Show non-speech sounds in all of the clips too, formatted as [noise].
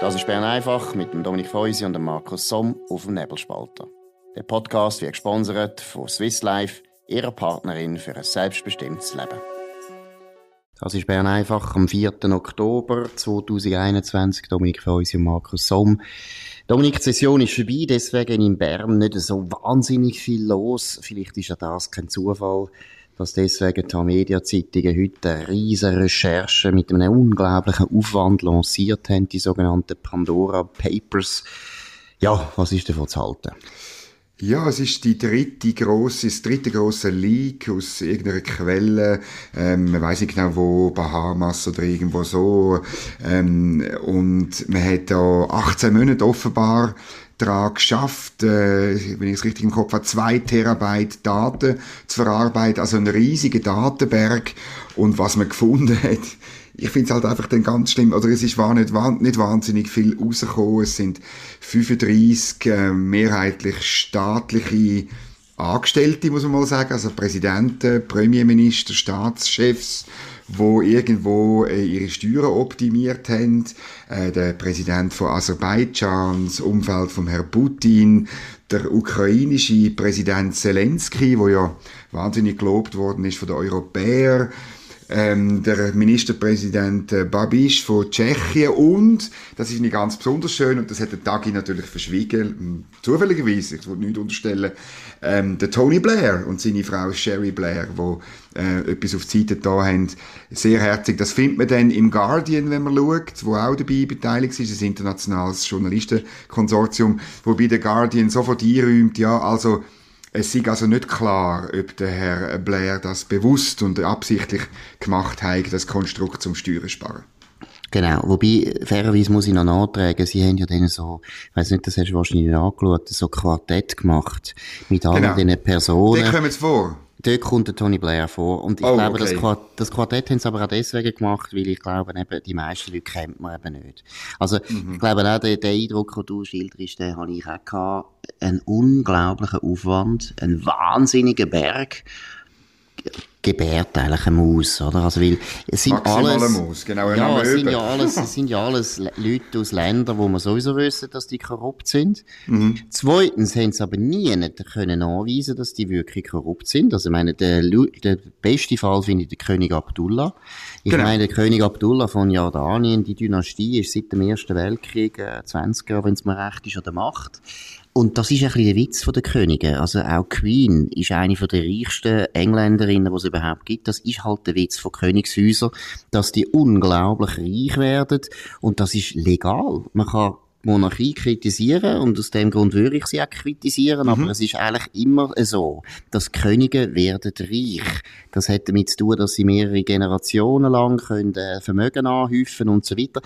Das ist Bern einfach mit dem Dominik Feusi und dem Markus Somm auf dem Nebelspalter. Der Podcast wird gesponsert von Swiss Life, ihrer Partnerin für ein selbstbestimmtes Leben. Das ist Bern einfach am 4. Oktober 2021. Dominik Feusi und Markus Somm. Dominik, die Session ist vorbei, deswegen in Bern nicht so wahnsinnig viel los. Vielleicht ist ja das kein Zufall dass deswegen die Media-Zeitungen heute eine riesige Recherche mit einem unglaublichen Aufwand lanciert haben, die sogenannten Pandora Papers. Ja, was ist davon zu halten? Ja, es ist die dritte grosse, das dritte grosse Leak aus irgendeiner Quelle. Ähm, man weiß nicht genau wo, Bahamas oder irgendwo so. Ähm, und man hat da 18 Monate offenbar daran geschafft, äh, wenn ich es richtig im Kopf habe, zwei Terabyte Daten zu verarbeiten, also ein riesiger Datenberg. Und was man gefunden [laughs] hat, ich finde es halt einfach dann ganz schlimm, oder es ist war nicht, nicht wahnsinnig viel rausgekommen. Es sind 35 äh, mehrheitlich staatliche Angestellte, muss man mal sagen, also Präsidenten, Premierminister, Staatschefs, wo irgendwo äh, ihre Steuern optimiert haben. Äh, der Präsident von Aserbaidschan, das Umfeld von Herrn Putin, der ukrainische Präsident Zelensky, wo ja wahnsinnig gelobt worden ist von den Europäern, ähm, der Ministerpräsident äh, Babiš von Tschechien und, das ist nicht ganz besonders schön, und das hat der Tagi natürlich verschwiegen, hm, zufälligerweise, ich wollte nicht unterstellen, ähm, der Tony Blair und seine Frau Sherry Blair, wo äh, etwas auf die Seite da haben, sehr herzig. Das findet man dann im Guardian, wenn man schaut, wo auch dabei beteiligt ist, ein internationales Journalistenkonsortium, wobei der Guardian sofort einräumt, ja, also es ist also nicht klar, ob der Herr Blair das bewusst und absichtlich gemacht hat, das Konstrukt zum Steuern sparen. Genau. Wobei, fairerweise muss ich noch nachtragen, sie haben ja dann so, ich weiss nicht, das hast du wahrscheinlich angeschaut, so Quartett gemacht. Mit all genau. diesen Personen. Die kommen jetzt vor. Dort kommt der Tony Blair vor. Und ich oh, glaube, okay. das, Quart das Quartett haben sie aber auch deswegen gemacht, weil ich glaube, eben, die meisten Leute kennt man eben nicht. Also, mhm. ich glaube auch, der, der Eindruck, den du schilderst, den habe ich auch gehabt. Ein unglaublicher Aufwand, ein wahnsinniger Berg gebärt eigentlich eine Maus, oder? Also, weil es sind Maximale alles, Maus, genau, ja, es sind ja alles, [laughs] es sind ja alles Leute aus Ländern, wo man sowieso wissen, dass die korrupt sind. Mhm. Zweitens haben sie aber nie können nachweisen, dass die wirklich korrupt sind. Also, ich meine, der, der beste Fall finde ich der König Abdullah. Ich genau. meine, der König Abdullah von Jordanien, die Dynastie ist seit dem Ersten Weltkrieg, äh, 20 Jahre, wenn es mir recht ist, an der Macht. Und das ist ein bisschen der Witz von der Könige. Also auch Queen ist eine von der reichsten Engländerinnen, die es überhaupt gibt. Das ist halt der Witz von Königshäusern, dass die unglaublich reich werden. Und das ist legal. Man kann Monarchie kritisieren und aus dem Grund würde ich sie auch kritisieren, mhm. aber es ist eigentlich immer so, dass Könige werden reich. Das hat damit zu tun, dass sie mehrere Generationen lang können, äh, Vermögen anhäufen und so weiter.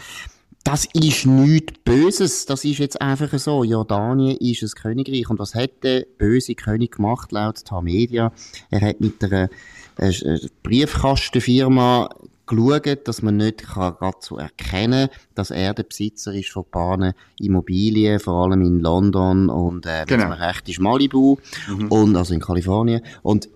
Das ist nichts Böses. Das ist jetzt einfach so. Jordanien ist ein Königreich. Und was hat der böse König gemacht, laut Tamedia? Er hat mit einer äh, Briefkastenfirma geschaut, dass man nicht kann gerade so erkennen dass er der Besitzer ist von Bahnen Immobilien, vor allem in London und äh, genau. recht ist Malibu mhm. und also in Kalifornien und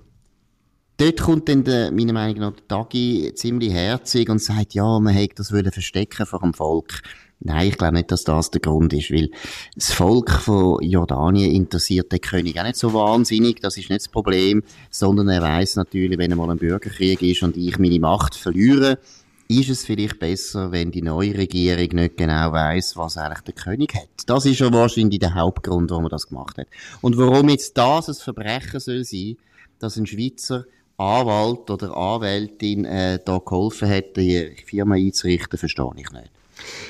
Dort kommt dann der, meiner Meinung nach der Tagi ziemlich herzig und sagt, ja, man hätte das wollen verstecken vor dem Volk. Nein, ich glaube nicht, dass das der Grund ist, weil das Volk von Jordanien interessiert den König auch nicht so wahnsinnig, das ist nicht das Problem, sondern er weiß natürlich, wenn einmal ein Bürgerkrieg ist und ich meine Macht verliere, ist es vielleicht besser, wenn die neue Regierung nicht genau weiß, was eigentlich der König hat. Das ist ja wahrscheinlich der Hauptgrund, warum man das gemacht hat. Und warum jetzt das ein Verbrechen soll sein, dass ein Schweizer Anwalt oder Anwältin äh, da geholfen hat, die Firma einzurichten, verstehe ich nicht.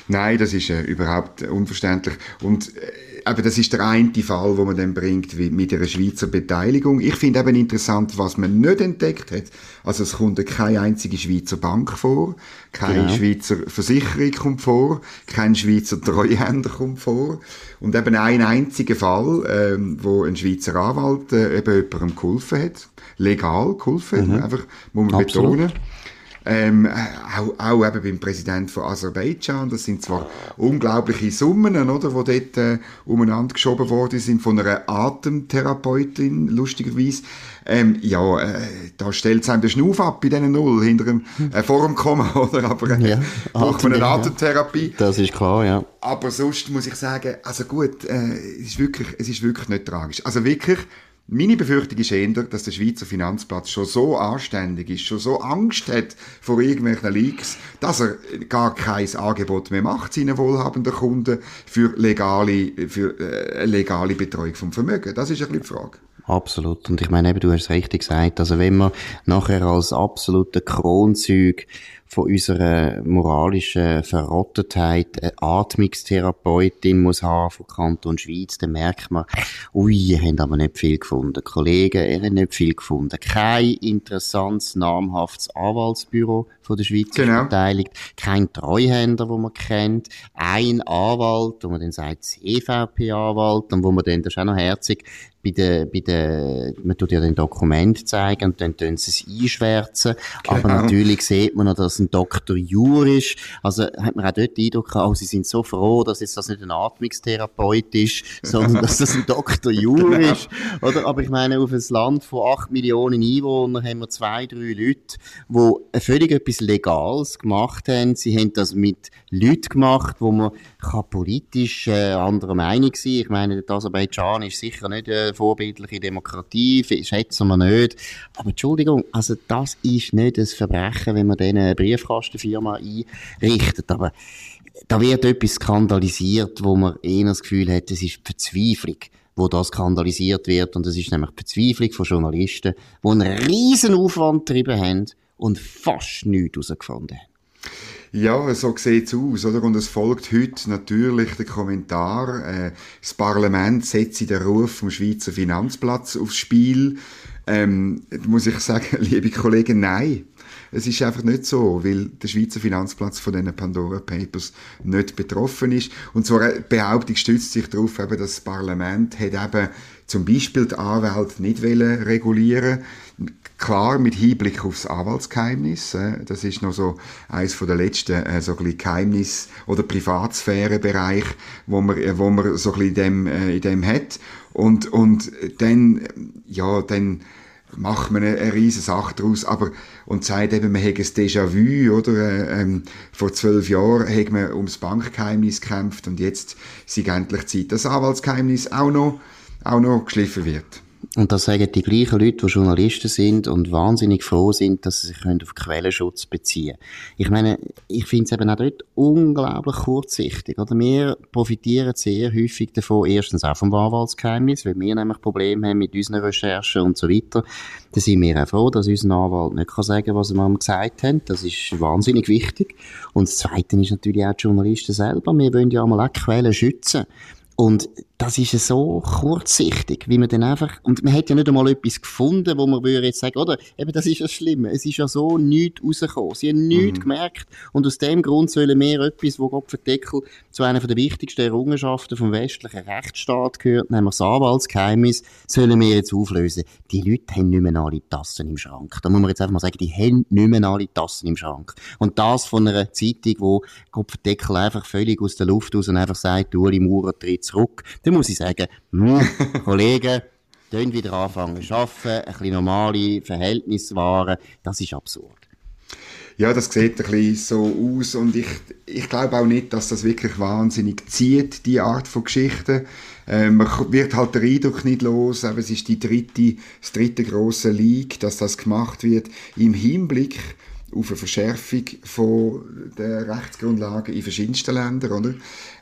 Nein, das ist äh, überhaupt unverständlich. Und äh, aber das ist der eine Fall, wo man dann bringt mit einer Schweizer Beteiligung. Ich finde eben interessant, was man nicht entdeckt hat. Also es kommt keine einzige Schweizer Bank vor, keine genau. Schweizer Versicherung kommt vor, kein Schweizer Treuhänder kommt vor und eben ein einziger Fall, ähm, wo ein Schweizer Anwalt äh, eben jemandem geholfen hat, legal geholfen, mhm. einfach muss man Absolut. betonen. Ähm, auch, auch eben beim Präsident von Aserbaidschan. Das sind zwar unglaubliche Summen, oder, die dort äh, umeinander geschoben worden sind von einer Atemtherapeutin, lustigerweise. Ähm, ja, äh, da stellt es einem den Schnuff ab bei diesen Null hinter dem, äh, vor dem Komma, [laughs] oder? Aber äh, ja, braucht man eine Atemtherapie. Das ist klar, ja. Aber sonst muss ich sagen, also gut, äh, es, ist wirklich, es ist wirklich nicht tragisch. Also wirklich, meine Befürchtung ist eher, dass der Schweizer Finanzplatz schon so anständig ist, schon so Angst hat vor irgendwelchen Leaks, dass er gar kein Angebot mehr macht seinen wohlhabenden Kunden für legale, für äh, legale Betreuung vom Vermögen. Das ist ein bisschen die Frage. Absolut. Und ich meine eben, du hast es richtig gesagt. Also wenn man nachher als absoluter Kronzeug von unserer moralischen Verrottetheit eine Atmungstherapeutin muss haben von Kanton Schweiz, dann merkt man, ui, ihr habt aber nicht viel gefunden. Kollegen, ihr habt nicht viel gefunden. Kein interessantes, namhaftes Anwaltsbüro von der Schweizer genau. beteiligt, kein Treuhänder, wo man kennt, ein Anwalt, wo man dann sagt, EVP-Anwalt, und wo man dann, das ist auch noch herzig, bei der, bei der, man tut ja den Dokument zeigen und dann tun sie es einschwärzen. Genau. Aber natürlich sieht man noch, dass es ein Dr. Jur ist. Also hat man auch dort den Eindruck gehabt, oh, sie sind so froh, dass jetzt das nicht ein Atmungstherapeut ist, [laughs] sondern dass das ein Dr. Jur genau. ist. Oder? Aber ich meine, auf ein Land von acht Millionen Einwohnern haben wir zwei, drei Leute, die völlig etwas Legales gemacht haben. Sie haben das mit Leuten gemacht, wo man kann politisch äh, anderer Meinung sein. Ich meine, der Aserbaidschan ist sicher nicht äh, vorbildliche Demokratie, schätzen wir nicht. Aber Entschuldigung, also das ist nicht ein Verbrechen, wenn man eine Briefkastenfirma einrichtet. Aber da wird etwas skandalisiert, wo man eher das Gefühl hat, es ist Verzweiflung wo das skandalisiert wird. Und das ist nämlich die Verzweiflung von Journalisten, die einen riesen Aufwand getrieben haben und fast nichts herausgefunden haben. Ja, so sieht's aus, oder? Und es folgt heute natürlich der Kommentar, äh, das Parlament setzt den Ruf vom Schweizer Finanzplatz aufs Spiel. Ähm, muss ich sagen, [laughs] liebe Kollegen, nein. Es ist einfach nicht so, weil der Schweizer Finanzplatz von diesen Pandora Papers nicht betroffen ist. Und zwar eine Behauptung stützt sich darauf, eben, dass das Parlament hat eben zum Beispiel die Anwälte nicht regulieren Klar, mit Hinblick aufs Anwaltsgeheimnis. Äh, das ist noch so eins von der letzten äh, so ein Geheimnis- oder Privatsphäre-Bereich, wo man, äh, wo man so ein in dem, äh, in dem hat. Und, und dann, ja, dann macht man eine, eine riesige Sache daraus, aber, und sagt eben, man hätte ein Déjà-vu, oder, äh, ähm, vor zwölf Jahren hat man ums Bankgeheimnis gekämpft und jetzt ist endlich Zeit, dass das Anwaltsgeheimnis auch noch, auch noch geschliffen wird. Und das sagen die gleichen Leute, die Journalisten sind und wahnsinnig froh sind, dass sie sich auf Quellenschutz beziehen können. Ich meine, ich finde es eben auch dort unglaublich kurzsichtig. Oder wir profitieren sehr häufig davon, erstens auch vom Anwaltsgeheimnis, weil wir nämlich Probleme haben mit unseren Recherchen und so weiter. Da sind wir auch froh, dass unser Anwalt nicht kann sagen was wir ihm gesagt haben. Das ist wahnsinnig wichtig. Und das Zweite ist natürlich auch die Journalisten selber. Wir wollen ja einmal auch Quellen schützen. Und das ist so kurzsichtig, wie man dann einfach, und man hat ja nicht einmal etwas gefunden, wo man würde jetzt sagen, oder, eben, das ist ja schlimm, es ist ja so nichts rausgekommen, sie haben nichts mhm. gemerkt, und aus dem Grund sollen wir etwas, wo Gott Deckel zu einer der wichtigsten Errungenschaften vom westlichen Rechtsstaat gehört, nämlich das Anwaltsgeheimnis, sollen wir jetzt auflösen. Die Leute haben nicht mehr alle Tassen im Schrank. Da muss man jetzt einfach mal sagen, die haben nicht mehr alle Tassen im Schrank. Und das von einer Zeitung, wo Gott Deckel einfach völlig aus der Luft raus und einfach sagt, Uli Maurer tritt zurück, dann muss ich sagen, hm, [laughs] Kollegen, dann wieder anfangen zu arbeiten, ein bisschen normale Verhältnisse wahren, das ist absurd. Ja, das sieht ein bisschen so aus und ich, ich glaube auch nicht, dass das wirklich wahnsinnig zieht, die Art von Geschichte. Äh, man wird halt den Eindruck nicht los, aber es ist die dritte, das dritte große League, dass das gemacht wird im Hinblick auf eine Verschärfung von der Rechtsgrundlagen in verschiedensten Ländern, oder?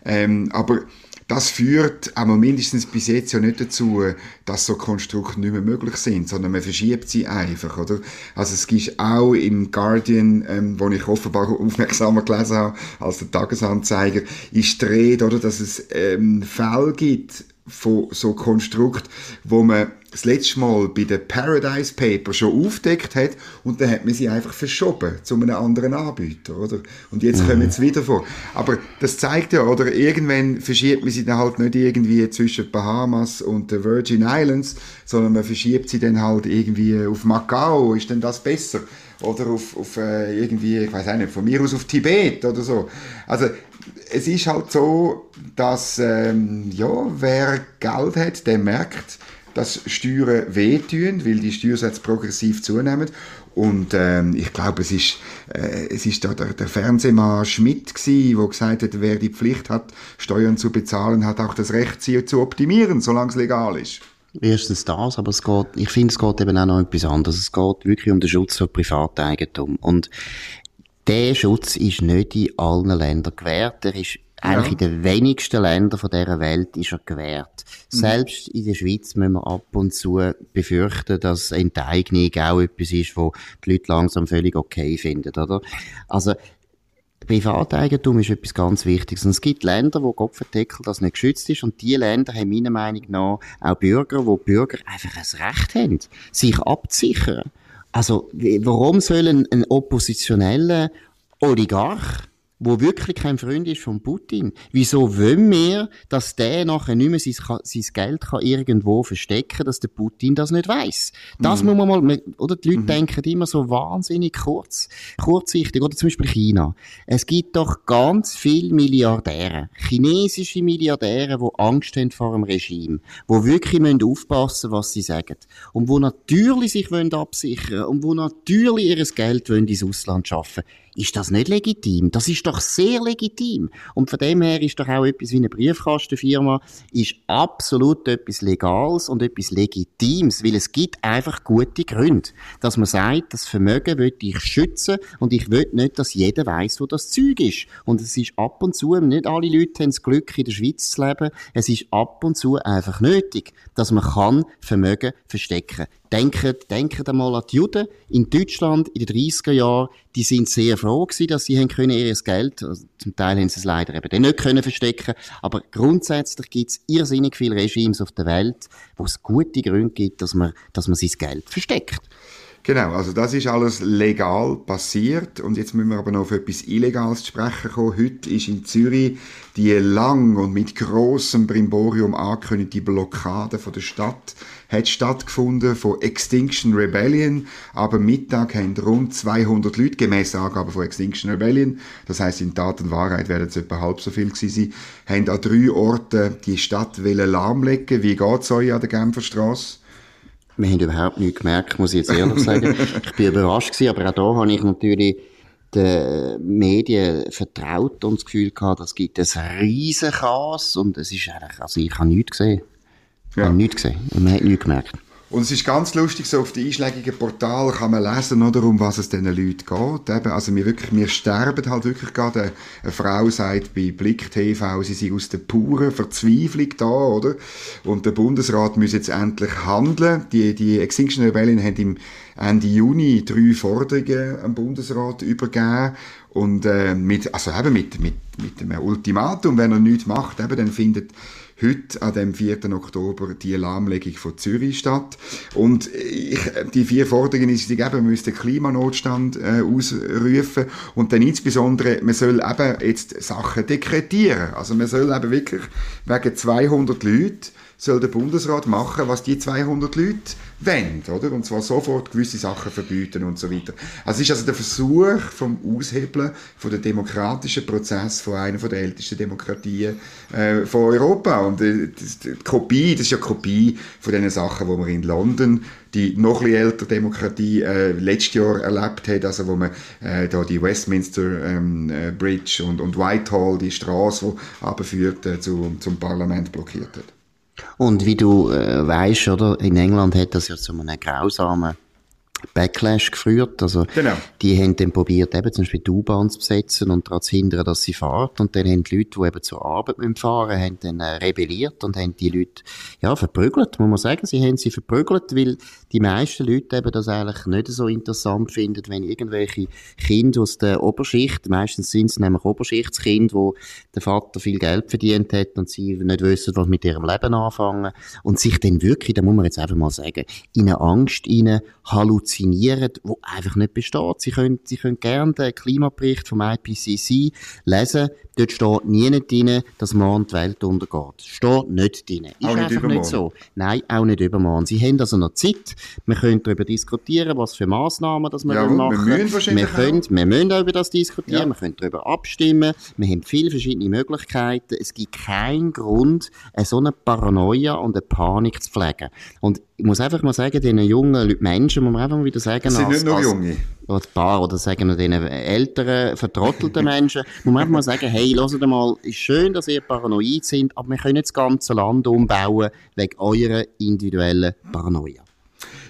Ähm, aber das führt aber mindestens bis jetzt ja nicht dazu, dass so Konstrukte nicht mehr möglich sind, sondern man verschiebt sie einfach, oder? Also es gibt auch im Guardian, ähm, wo ich offenbar [laughs] aufmerksamer gelesen habe als der Tagesanzeiger, ist die oder, dass es ähm, Fälle gibt von so Konstrukt, wo man das letzte Mal bei den Paradise Papers schon aufdeckt hat und dann hat man sie einfach verschoben zu einem anderen Anbieter, oder? Und jetzt mhm. kommen sie wieder vor. Aber das zeigt ja, oder? Irgendwann verschiebt man sie dann halt nicht irgendwie zwischen Bahamas und den Virgin Islands, sondern man verschiebt sie dann halt irgendwie auf Macau. Ist denn das besser? Oder auf, auf äh, irgendwie, ich weiß auch nicht, von mir aus auf Tibet oder so. Also es ist halt so, dass ähm, ja, wer Geld hat, der merkt, dass Steuern wehtun, weil die Steuersätze progressiv zunehmen. Und ähm, ich glaube, es ist, äh, es ist da der, der Fernsehmann Schmidt wo gesagt hat, wer die Pflicht hat, Steuern zu bezahlen, hat auch das Recht, sie zu optimieren, solange es legal ist. Erstens das, aber es geht, ich finde, es geht eben auch noch etwas anderes. Es geht wirklich um den Schutz von Privateigentum. Und der Schutz ist nicht in allen Ländern gewährt. Er ist eigentlich in den wenigsten Ländern von dieser Welt ist er gewährt. Mhm. Selbst in der Schweiz müssen wir ab und zu befürchten, dass Enteignung auch etwas ist, wo die Leute langsam völlig okay finden, oder? Also, Privateigentum ist etwas ganz Wichtiges. Und es gibt Länder, wo Kopfendeckel das nicht geschützt ist. Und diese Länder haben meiner Meinung nach auch Bürger, wo Bürger einfach ein Recht haben, sich abzusichern. Also, warum sollen ein oppositioneller Oligarch wo wirklich kein Freund ist von Putin. Wieso wollen wir, dass der nachher nicht mehr sein, sein Geld kann irgendwo verstecken, dass der Putin das nicht weiß? Das mhm. muss man mal, oder die Leute mhm. denken immer so wahnsinnig kurz, kurzsichtig, oder zum Beispiel China. Es gibt doch ganz viele Milliardäre, chinesische Milliardäre, die Angst haben vor dem Regime, wo wirklich müssen aufpassen, was sie sagen. Und wo natürlich sich wollen absichern und wo natürlich ihr Geld wollen ins Ausland schaffen ist das nicht legitim? Das ist doch sehr legitim. Und von dem her ist doch auch etwas wie eine Briefkastenfirma, ist absolut etwas Legales und etwas Legitimes, weil es gibt einfach gute Gründe, dass man sagt, das Vermögen will ich schützen und ich will nicht, dass jeder weiß, wo das Zeug ist. Und es ist ab und zu, nicht alle Leute haben das Glück, in der Schweiz zu leben, es ist ab und zu einfach nötig, dass man kann Vermögen verstecken. Denkt, denkt einmal an die Juden in Deutschland in den 30er Jahren. Die sind sehr froh gewesen, dass sie haben können ihr Geld, also zum Teil haben sie es leider eben dann nicht können verstecken, aber grundsätzlich gibt es irrsinnig viele Regimes auf der Welt, wo es gute Gründe gibt, dass man, dass man sein Geld versteckt. Genau, also das ist alles legal passiert und jetzt müssen wir aber noch auf etwas Illegales zu sprechen kommen. Heute ist in Zürich die lang und mit großem Brimborium angekündigte Blockade von der Stadt hat stattgefunden von Extinction Rebellion. Aber Mittag haben rund 200 Leute, gemäß Angaben von Extinction Rebellion, das heißt in Tat und Wahrheit werden es etwa halb so viel gewesen sein, haben an drei Orten die Stadt lahmlegen. Wie geht es euch an der Genfer Straße? Wir haben überhaupt nichts gemerkt, muss ich jetzt ehrlich sagen. [laughs] ich bin überrascht gewesen, aber auch da habe ich natürlich den Medien vertraut und das Gefühl gehabt, es gibt ein riesen Chaos und es ist eigentlich, also ich habe nichts gesehen. Ich habe nichts gesehen und man hat nichts gemerkt. Und es ist ganz lustig, so auf den einschlägigen Portalen kann man lesen, oder, um was es diesen Leuten geht. Eben, also wir, wirklich, wir sterben halt wirklich gerade. Eine, Frau sagt bei Blick TV, sie sei aus der puren Verzweiflung da, oder? Und der Bundesrat muss jetzt endlich handeln. Die, die Extinction Rebellion hat im Ende Juni drei Forderungen am Bundesrat übergeben. Und äh, mit, also eben mit, mit, mit einem Ultimatum, wenn er nichts macht, eben, dann findet heute, an dem 4. Oktober, die Lahmlegung von Zürich statt. Und ich, die vier Forderungen ist, eben, man müsste Klimanotstand äh, ausrufen und dann insbesondere, man soll eben jetzt Sachen dekretieren. Also man soll eben wirklich wegen 200 Leuten soll der Bundesrat machen, was die 200 Leute wollen, oder? Und zwar sofort gewisse Sachen verbieten und so weiter. Also es ist also der Versuch vom Aushebeln von der demokratischen Prozess von einer der ältesten Demokratien äh, von Europa. Und äh, das, die Kopie, das ist ja Kopie von den Sachen, wo man in London die noch ein ältere Demokratie äh, letztes Jahr erlebt hat, also wo man äh, da die Westminster ähm, äh, Bridge und, und Whitehall, die Straße, die abführt, äh, zu, zum Parlament blockiert hat. Und wie du äh, weißt, oder, in England hat das ja zu einem grausamen Backlash geführt. Also, genau. die haben dann probiert, eben zum Beispiel die U-Bahn zu besetzen und daran zu hindern, dass sie fahrt. Und dann haben die Leute, die eben zur Arbeit müssen fahren haben dann äh, rebelliert und haben die Leute, ja, verprügelt, muss man sagen. Sie haben sie verprügelt, weil die meisten Leute eben das eigentlich nicht so interessant finden, wenn irgendwelche Kinder aus der Oberschicht, meistens sind es nämlich Oberschichtskinder, wo der Vater viel Geld verdient hat und sie nicht wissen, was mit ihrem Leben anfangen und sich dann wirklich, da muss man jetzt einfach mal sagen, in eine Angst hinein halluzinieren, wo einfach nicht besteht. Sie können, Sie können gerne den Klimabericht vom IPCC lesen. Dort steht nie drin, dass morgen die Welt untergeht. Steht nicht drin. Ist auch nicht einfach übermorgen. nicht so. Nein, auch nicht übermorgen. Sie haben also noch Zeit. Wir können darüber diskutieren, was für Massnahmen das wir Jawohl, wollen wir machen. müssen wahrscheinlich wir, können, wir müssen auch über das diskutieren. Ja. Wir können darüber abstimmen. Wir haben viele verschiedene Möglichkeiten. Es gibt keinen Grund, eine so eine Paranoia und eine Panik zu pflegen. Und ich muss einfach mal sagen, diesen jungen Leuten- Menschen, muss man einfach mal wieder sagen, Das sind als- nicht nur als- Junge. oder paar, oder sagen wir den älteren, vertrottelten Menschen, muss man einfach mal sagen, hey, hört mal, ist schön, dass ihr paranoid sind, aber wir können das ganze Land umbauen wegen eurer individuellen Paranoia.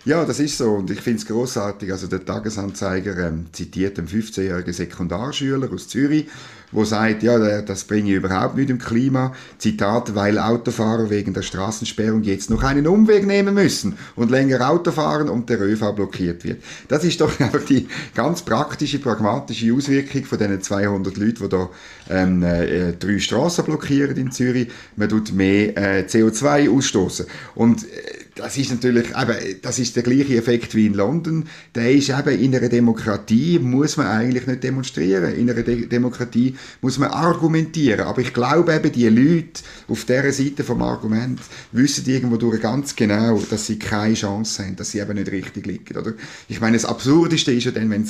Ja, das ist so und ich finde es großartig. Also der Tagesanzeiger ähm, zitiert einen 15-jährigen Sekundarschüler aus Zürich, wo sagt, ja, der- das bringe überhaupt nicht im Klima. Zitat, weil Autofahrer wegen der Straßensperrung jetzt noch einen Umweg nehmen müssen und länger Auto fahren und der ÖV blockiert wird. Das ist doch [laughs] einfach die ganz praktische, pragmatische Auswirkung von diesen 200 Leuten, die da ähm, äh, drei Straßen blockieren in Zürich. Man tut mehr äh, CO2 ausstoßen und äh, das ist natürlich, eben, das ist der gleiche Effekt wie in London. Der ist eben in einer Demokratie muss man eigentlich nicht demonstrieren. In einer De Demokratie muss man argumentieren. Aber ich glaube eben, die Leute auf dieser Seite vom Argument wissen irgendwo durch ganz genau, dass sie keine Chance haben, dass sie eben nicht richtig liegen, oder? Ich meine, das Absurdeste ist ja dann, wenn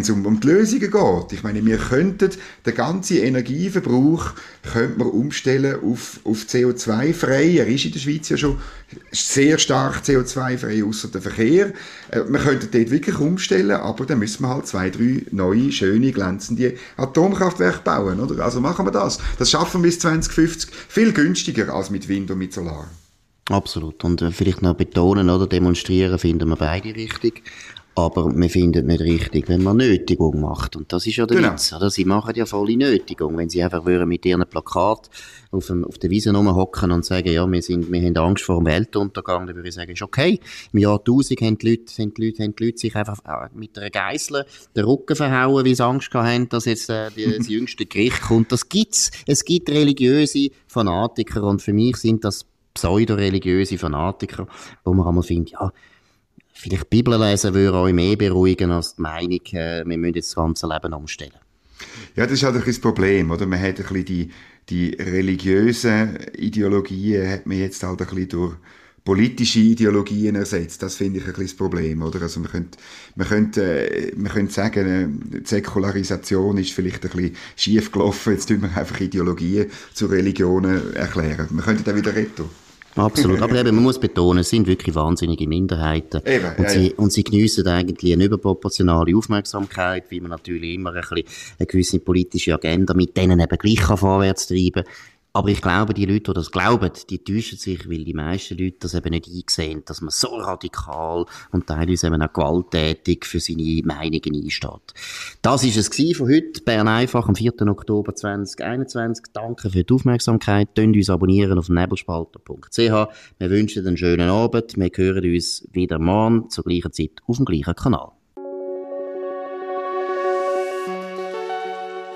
es um, um die Lösungen geht. Ich meine, wir könnten den ganzen Energieverbrauch könnte man umstellen auf, auf CO2-frei. Er ist in der Schweiz ja schon sehr stark CO2-frei, außer der Verkehr. Äh, wir könnten dort wirklich umstellen, aber dann müssen wir halt zwei, drei neue, schöne, glänzende Atomkraftwerke bauen, oder? Also machen wir das. Das schaffen wir bis 2050 viel günstiger als mit Wind und mit Solar. Absolut. Und äh, vielleicht noch betonen oder demonstrieren finden wir beide richtig. Aber wir finden nicht richtig, wenn man Nötigung macht. Und das ist ja der Genau. Witz, oder? Sie machen ja volle Nötigung. Wenn sie einfach würden mit ihren Plakat auf, dem, auf der Wiese rumhocken und sagen, ja, wir sind, wir haben Angst vor dem Weltuntergang, dann würde ich sagen, ist okay. Im Jahr 1000 haben die Leute, sind die Leute, haben die Leute sich einfach äh, mit einer Geißel den Rücken verhauen, weil sie Angst haben, dass jetzt äh, die, das [laughs] jüngste Gericht kommt. Das gibt's. Es gibt religiöse Fanatiker und für mich sind das pseudo-religiöse Fanatiker, wo man einmal findet, ja, vielleicht Bibel lesen würde euch mehr beruhigen als die Meinung, äh, wir müssen jetzt das ganze Leben umstellen. Ja, das ist halt ein das Problem, oder? Man hat ein bisschen die, die religiösen Ideologien hat man jetzt halt ein bisschen durch politische Ideologien ersetzt. Das finde ich ein bisschen das Problem, oder? Also man könnte, man könnte, äh, man könnte sagen, äh, die Säkularisation ist vielleicht ein bisschen schief gelaufen. Jetzt tun wir einfach Ideologien zu Religionen erklären. Man könnte da wieder retten. Absolut. Aber eben, man muss betonen, es sind wirklich wahnsinnige Minderheiten. Eben, und, ja, sie, ja. und sie geniessen eigentlich eine überproportionale Aufmerksamkeit, wie man natürlich immer ein bisschen eine gewisse politische Agenda mit denen eben gleich kann vorwärts treiben aber ich glaube, die Leute, die das glauben, die täuschen sich, weil die meisten Leute das eben nicht einsehen, dass man so radikal und teilweise eben auch gewalttätig für seine Meinungen einsteht. Das ist es von heute. Bern einfach am 4. Oktober 2021. Danke für die Aufmerksamkeit. Tönt uns abonnieren auf nebelspalter.ch. Wir wünschen einen schönen Abend. Wir hören uns wieder morgen zur gleichen Zeit auf dem gleichen Kanal.